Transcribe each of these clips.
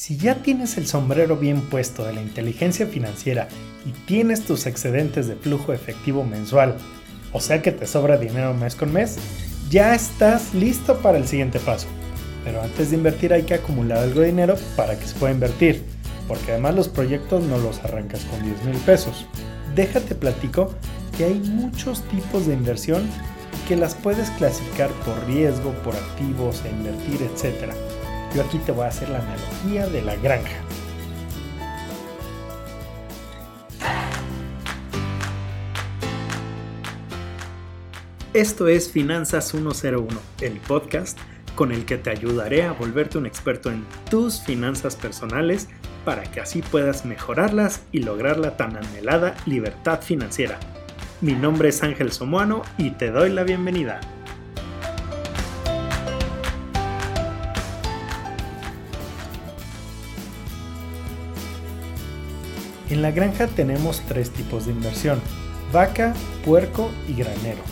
Si ya tienes el sombrero bien puesto de la inteligencia financiera y tienes tus excedentes de flujo efectivo mensual, o sea que te sobra dinero mes con mes, ya estás listo para el siguiente paso. Pero antes de invertir hay que acumular algo de dinero para que se pueda invertir, porque además los proyectos no los arrancas con 10 mil pesos. Déjate platico que hay muchos tipos de inversión que las puedes clasificar por riesgo, por activos, invertir, etc. Yo aquí te voy a hacer la analogía de la granja. Esto es Finanzas 101, el podcast con el que te ayudaré a volverte un experto en tus finanzas personales para que así puedas mejorarlas y lograr la tan anhelada libertad financiera. Mi nombre es Ángel Somoano y te doy la bienvenida. En la granja tenemos tres tipos de inversión, vaca, puerco y granero.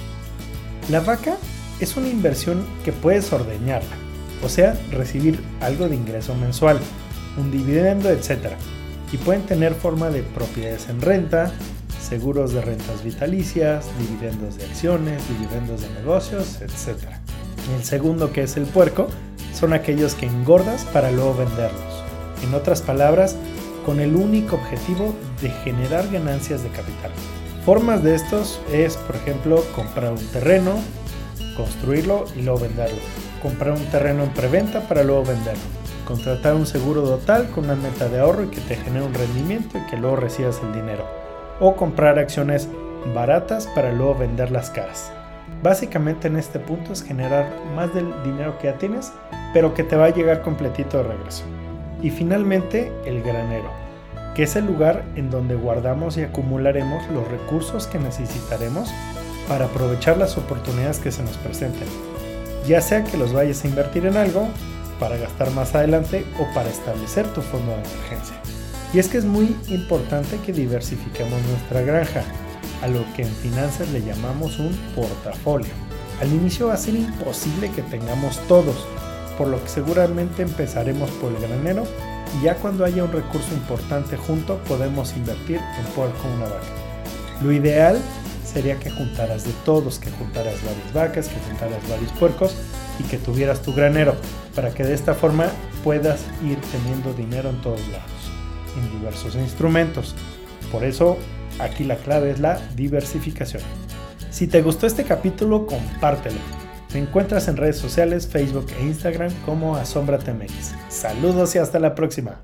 La vaca es una inversión que puedes ordeñarla, o sea, recibir algo de ingreso mensual, un dividendo, etc. Y pueden tener forma de propiedades en renta, seguros de rentas vitalicias, dividendos de acciones, dividendos de negocios, etc. El segundo, que es el puerco, son aquellos que engordas para luego venderlos. En otras palabras, con el único objetivo de generar ganancias de capital. Formas de estos es, por ejemplo, comprar un terreno, construirlo y luego venderlo. Comprar un terreno en preventa para luego venderlo. Contratar un seguro total con una meta de ahorro y que te genere un rendimiento y que luego recibas el dinero o comprar acciones baratas para luego venderlas caras. Básicamente en este punto es generar más del dinero que ya tienes, pero que te va a llegar completito de regreso. Y finalmente el granero, que es el lugar en donde guardamos y acumularemos los recursos que necesitaremos para aprovechar las oportunidades que se nos presenten, ya sea que los vayas a invertir en algo, para gastar más adelante o para establecer tu fondo de emergencia. Y es que es muy importante que diversifiquemos nuestra granja, a lo que en finanzas le llamamos un portafolio. Al inicio va a ser imposible que tengamos todos, por lo que seguramente empezaremos por el granero y ya cuando haya un recurso importante junto podemos invertir en puerco una vaca. Lo ideal sería que juntaras de todos, que juntaras varias vacas, que juntaras varios puercos y que tuvieras tu granero, para que de esta forma puedas ir teniendo dinero en todos lados en diversos instrumentos. Por eso, aquí la clave es la diversificación. Si te gustó este capítulo, compártelo. Me encuentras en redes sociales, Facebook e Instagram como AsombraTMX. Saludos y hasta la próxima.